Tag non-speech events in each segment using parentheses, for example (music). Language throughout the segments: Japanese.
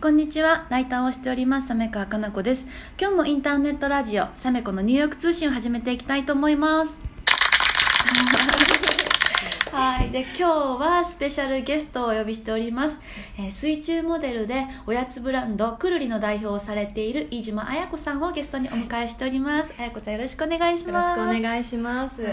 こんにちは。ライターをしております、サメカかな子です。今日もインターネットラジオ、サメコのニューヨーク通信を始めていきたいと思います。(laughs) はい。で、今日はスペシャルゲストをお呼びしております。えー水中モデルでおやつブランドくるりの代表をされている飯島彩子さんをゲストにお迎えしております。彩子ちゃんよろしくお願いしよろします。くお願いします。(laughs)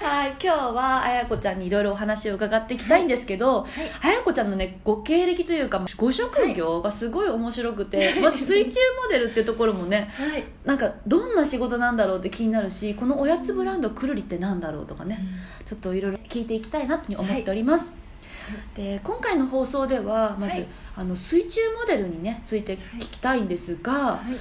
はい、今日はあやこちゃんにいろいろお話を伺っていきたいんですけど、あやこちゃんのねご経歴というかご職業がすごい面白くて、まず水中モデルってところもねはい。なんかどんな仕事なんだろうって気になるしこのおやつブランドくるりってなんだろうとかね、ちょっといろいろ聞いていきたいなと思っております、で今回の放送ではまず、はい。あの水中モデルにねついて聞きたいんですが、はい。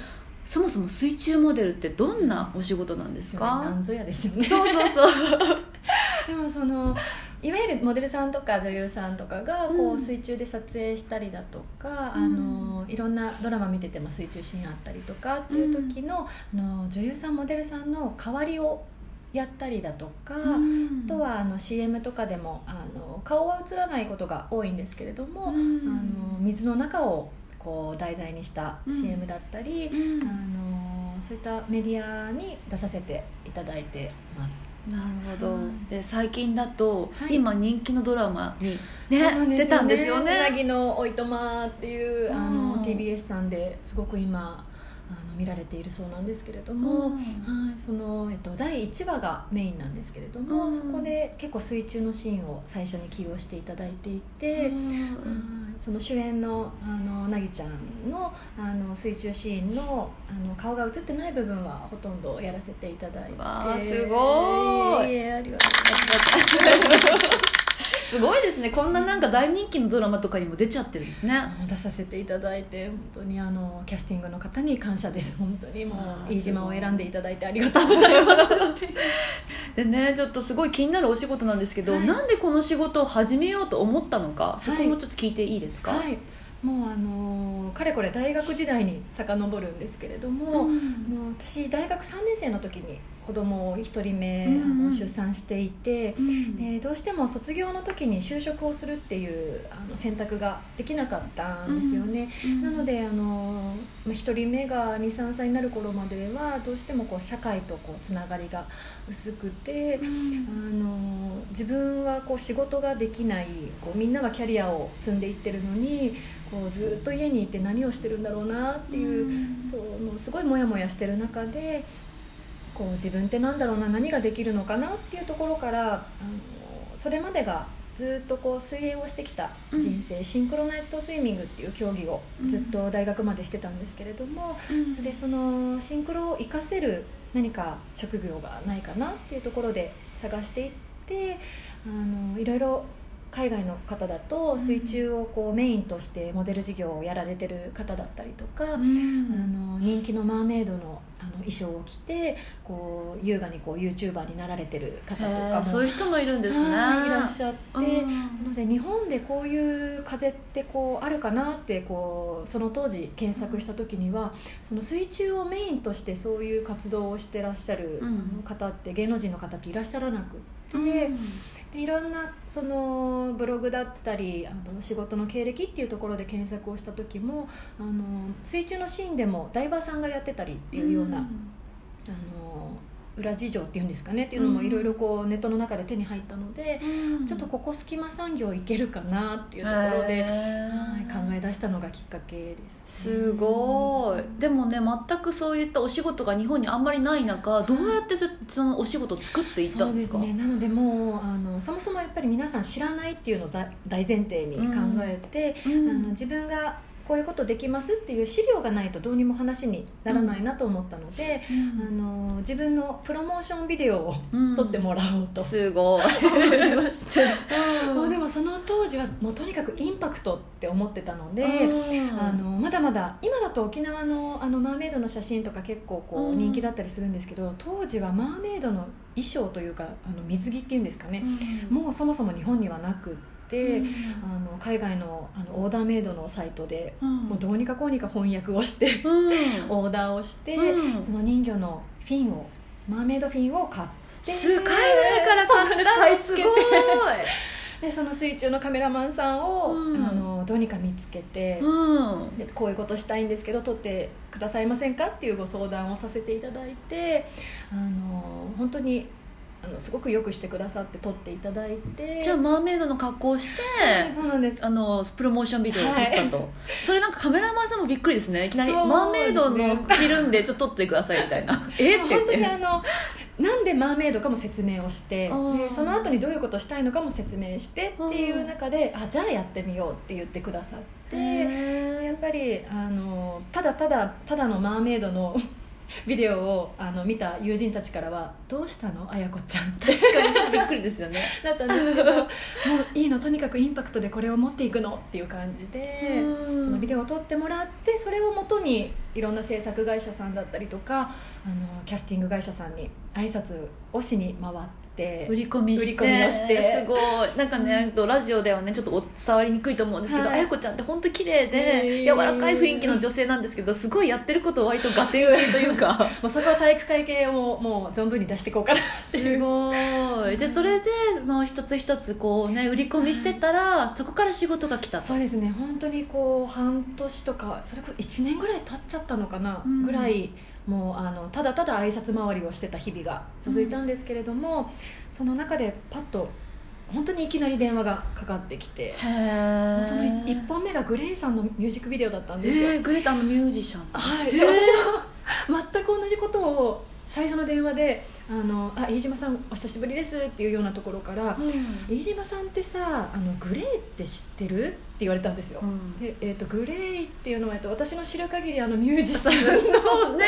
そもそも水中モデルってどんなお仕事なんですか、なんぞやですよね。そうそうそう。(laughs) でもそのいわゆるモデルさんとか女優さんとかがこうん。う水中で撮影したりだとか、うん。あのいろんなドラマ見てても水中シーンあったりとかっていう時の,、あの女優さんモデルさんの代わりをやったりだとか。うん。あとはあの CM とかでもあの顔は映らないことが多いんですけれども、うん。あの水の中をこう題材にした CM だったり、うん。あのそういったメディアに出させていただいてます。なるほど、うん。で最近だと、はい。今人気のドラマに、ねなん出たんですようなねぎのおいとまっていうあうのん TBS さんですごく今あの見られているそうなんですけれども、うん。はい、その、えっと、第1話がメインなんですけれども、うん。そこで結構水中のシーンを最初に起用していただいていて。うん。はいその主演のあのなぎちゃんのあの水中シーンのあの顔が映ってない部分はほとんどやらせていただいて。すごい。ありがとうございます (laughs) すごいですね。こんななんか大人気のドラマとかにも出ちゃってるんですね。出させていただいて本当にあのキャスティングの方に感謝です。(laughs) 本当にもう飯島を選んでいただいてありがとうございます。(laughs) でねちょっとすごい気になるお仕事なんですけど、はい。なんでこの仕事を始めようと思ったのかそこもちょっと聞いていいですか、はいもうあのかれこれ大学時代に遡るんですけれども、うん。私大学3年生の時に子供を1人目、うんうんあの出産していて、うん。でどうしても卒業の時に就職をするっていうあの選択ができなかったんですよね、うん。なのであのまあ1人目が23歳になる頃まではどうしてもこう社会とこうつながりが薄くて、あの自分はこう仕事ができないこうみんなはキャリアを積んでいってるのにこうずっと家にいて何をしてるんだろうなっていう、うん。そうもうすごいモヤモヤしてる中でこう自分ってなんだろうな何ができるのかなっていうところからあのそれまでがずっとこう水泳をしてきた人生、シンクロナイズドスイミングっていう競技をずっと大学までしてたんですけれども、うん。でそのシンクロを活かせる何か職業がないかなっていうところで探していってあのいろいろ海外の方だと水中をこうメインとしてモデル事業をやられてる方だったりとか、うん。あの人気のマーメイドのあの衣装を着てこう優雅にこう YouTuber になられてる方とへかそういう人もいるんですね。はいいらっしゃって。うん。なので日本でこういう風ってこうあるかなってこうその当時検索した時にはその水中をメインとしてそういう活動をしてらっしゃるうん。方って芸能人の方っていらっしゃらなくって、うんでいろんなそのブログだったりあの仕事の経歴っていうところで検索をした時もあの水中のシーンでもダイバーさんがやってたりっていうような、あの裏事情っていうんですかねっていうのもうんいろいろこうネットの中で手に入ったので。うん。ちょっとここ隙間産業いけるかなっていうところで、へはいー考え出したのがきっかけです、すごい。でもね全くそういったお仕事が日本にあんまりない中どうやってそそのお仕事を作っていったそうんでか？ですすね。なのでもうあのそもそもやっぱり皆さん知らないっていうのをざ大前提に考えて、うん。あの自分がこういうことできますっていう資料がないとどうにも話にならないなと思ったので、あの自分のプロモーションビデオをうん撮ってもらおうと、すごい。もうでもその当時はもうとにかくインパクトって思ってたので、うん。あのまだまだ今だと沖縄のあのマーメイドの写真とか結構こううん。人気だったりするんですけど、当時はマーメイドの衣装というかあの水着っていうんですかね、もうそもそも日本にはなくって、うん。あの海外のあのオーダーメイドのサイトで、うん。もうどうにかこうにか翻訳をして、うん。オーダーをして、うん。その人魚のフィンをマーメイドフィンを買ってす海外から買った買い付けてすごい (laughs) でその水中のカメラマンさんを、うん。あのどうにか見つけて、うん。でこういうことしたいんですけど撮ってくださいませんか？っていうご相談をさせていただいてあの本当にあのすごくよくしてくださって撮っていただいて。じゃあマーメイドの格好をしてそうなんです。あのプロモーションビデオを撮ったと、それなんかカメラマンさんもびっくりですね。いきなりそうマーメイドの服着るんでちょっと撮ってくださいみたいな。(laughs) え？って。本当にてあのなんでマーメイドかも説明をしてでその後にどういうことをしたいのかも説明してっていう中であじゃあやってみようって言ってくださってへやっぱりあのただただただのマーメイドの (laughs) ビデオをあの見た友人たちからは「どうしたの？あやこちゃん」確かにちょっとびっくりですよね。(laughs) だったんですけどもういいのとにかくインパクトでこれを持っていくの？っていう感じでうん。そのビデオを撮ってもらってそれをもとにいろんな制作会社さんだったりとかあのキャスティング会社さんに挨拶をしに回って売り込みして。して。すごい。なんかね、ちょっとラジオではねちょっとお伝わりにくいと思うんですけど、はい。あやこちゃんって本当綺麗へでー。柔らかい雰囲気の女性なんですけどすごいやってること割とガテン系というか。(laughs) もうそこは体育会系をもう存分に出していこうかなっていう。すごい。でそれでの一つ一つこうね売り込みしてたら、そこから仕事が来たと。そうですね。本当にこう半年とかそれこそ1年ぐらい経っちゃったのかな、うん。ぐらいもうあのただただ挨拶回りをしてた日々が続いたんですけれども、その中でパッと本当にいきなり電話がかかってきてその1本目がグレイさんのミュージックビデオだったんですよ、えー、グレタのミュージシャン。はい、私は全く同じことを最初の電話で「あのあ飯島さんお久しぶりです」っていうようなところから「飯島さんってさあのグレイって知ってる?」って言われたんですよ、うん。で、えー、とグレイっていうのは、えっと、私の知る限りあのミュージシャン (laughs) そうね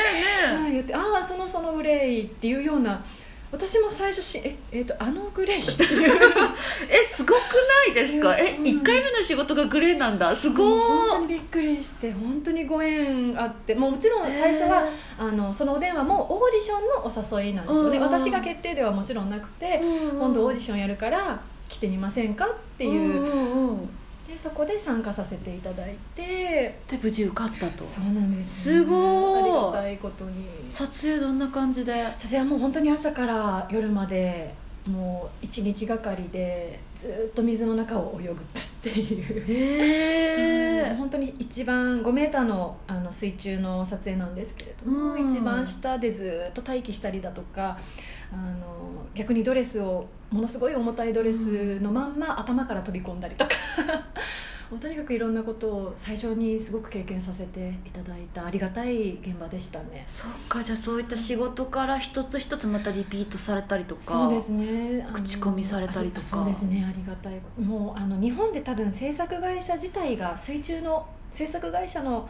ねはい、言って「ああそのそのグレイ」っていうような私も最初し「ええー、とあのグレイ」っていう。(laughs) えすごくないですか？えうん。一回目の仕事がグレーなんだ。すごい本当にびっくりして本当にご縁あって。もうもちろん最初は、あのそのお電話もオーディションのお誘いなんですよね、うん。私が決定ではもちろんなくて、今度オーディションやるから来てみませんかっていう、うんうんうんでそこで参加させていただいて。で無事受かったと。そうなんです、すごい。ありがたいことに。撮影どんな感じで？撮影はもう本当に朝から夜までもう一日がかりでずっと水の中を泳ぐっていう。へえうん本当に一番5メーターのあの水中の撮影なんですけれども、うん。一番下でずっと待機したりだとかあの逆にドレスをものすごい重たいドレスのまんま頭から飛び込んだりとかもうとにかくいろんなことを最初にすごく経験させていただいたありがたい現場でしたね。そっかじゃあそういった仕事から一つ一つまたリピートされたりとかそうですね。口コミされたりとか。あそうですねありがたい。もうあの日本で多分制作会社自体が水中の制作会社の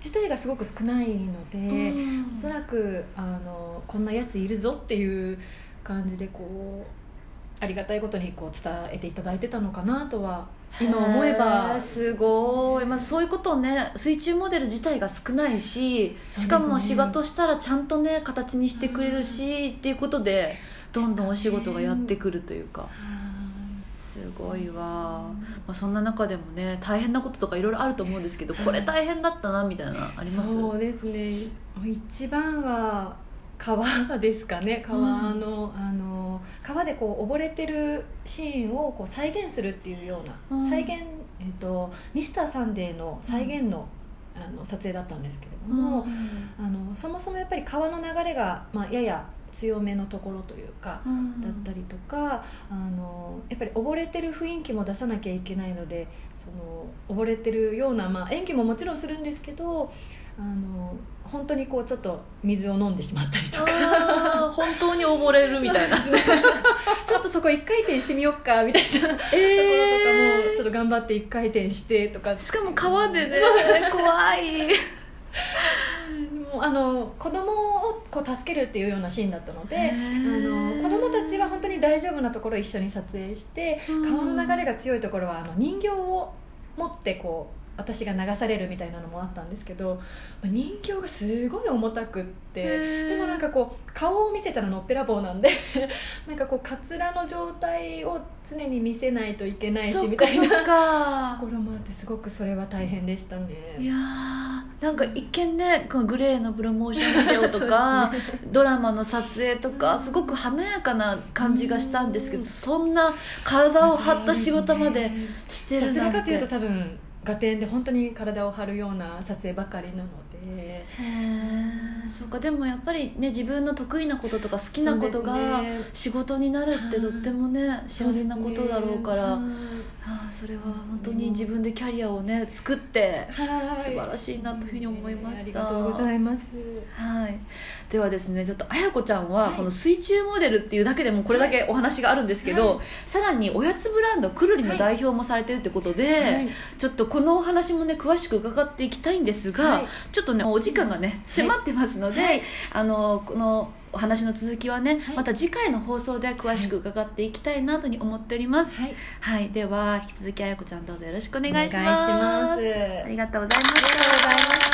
自体がすごく少ないので、うん。おそらくあのこんなやついるぞっていう感じでこうありがたいことにこう伝えていただいてたのかなとは今思えへばーすごい、まあ、そういうことをね水中モデル自体が少ないし、しかも仕事したらちゃんとね形にしてくれるし、っていうことでどんどんお仕事がやってくるというか。すごいわ、まあ、そんな中でもね大変なこととかいろいろあると思うんですけどこれ大変だったなみたいなあります？そうですね。一番は川ですかね。川の,、あの川でこう溺れてるシーンをこう再現するっていうような、うん。再現、えっとミスターサンデーの再現の,、あの撮影だったんですけれども、あのそもそもやっぱり川の流れが、まあ、やや強めのところというか、うん。だったりとかあのやっぱり溺れてる雰囲気も出さなきゃいけないのでその溺れてるような、まあ、演技ももちろんするんですけどあの本当にこうちょっと水を飲んでしまったりとか。本当に溺れるみたいな。ちょっとそこ一回転してみよっかみたいな。ところとかもえちょっと頑張って一回転してとか。ー、しかも川でね。怖い。あの子供をこう助けるっていうようなシーンだったのでへあーの子供たちは本当に大丈夫なところを一緒に撮影してうん。川の流れが強いところはあの人形を持ってこう私が流されるみたいなのもあったんですけどまあ人形がすごい重たくってでもなんかこう顔を見せたらのっぺらぼうなんで (laughs) なんかこうカツラの状態を常に見せないといけないそしみたいなところもあってすごくそれは大変でしたね。いやーなんか一見ねこのグレーのプロモーションビデオとか、(laughs) ドラマの撮影とかすごく華やかな感じがしたんですけど、うん。そんな体を張った仕事までしてるどちなんて。らかというと多分ガテンで本当に体を張るような撮影ばかりなのでへえそうかでもやっぱりね自分の得意なこととか好きなことが仕事になるってとってもね幸せなことだろうから。そうですね。ああそれは本当に自分でキャリアをね作ってはい。素晴らしいなというふうに思いました。ありがとうございます。はい、ではですねちょっと綾子ちゃんははい。この水中モデルっていうだけでもこれだけお話があるんですけど、はさらにおやつブランドくるりの代表もされてるってことで、はい。ちょっとこのお話もね詳しく伺っていきたいんですが、はい。ちょっとねお時間がね迫ってますので、はい。あのこのお話の続きはね、はい。また次回の放送で詳しく伺っていきたいなとに思っております、はい。はい、では引き続き綾子ちゃんどうぞよろしくお願いします。ありがとうございました